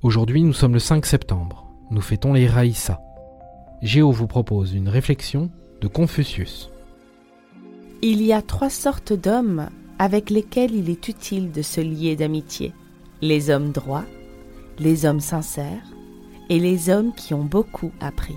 Aujourd'hui, nous sommes le 5 septembre. Nous fêtons les Raïssa. Géo vous propose une réflexion de Confucius. Il y a trois sortes d'hommes avec lesquels il est utile de se lier d'amitié. Les hommes droits, les hommes sincères et les hommes qui ont beaucoup appris.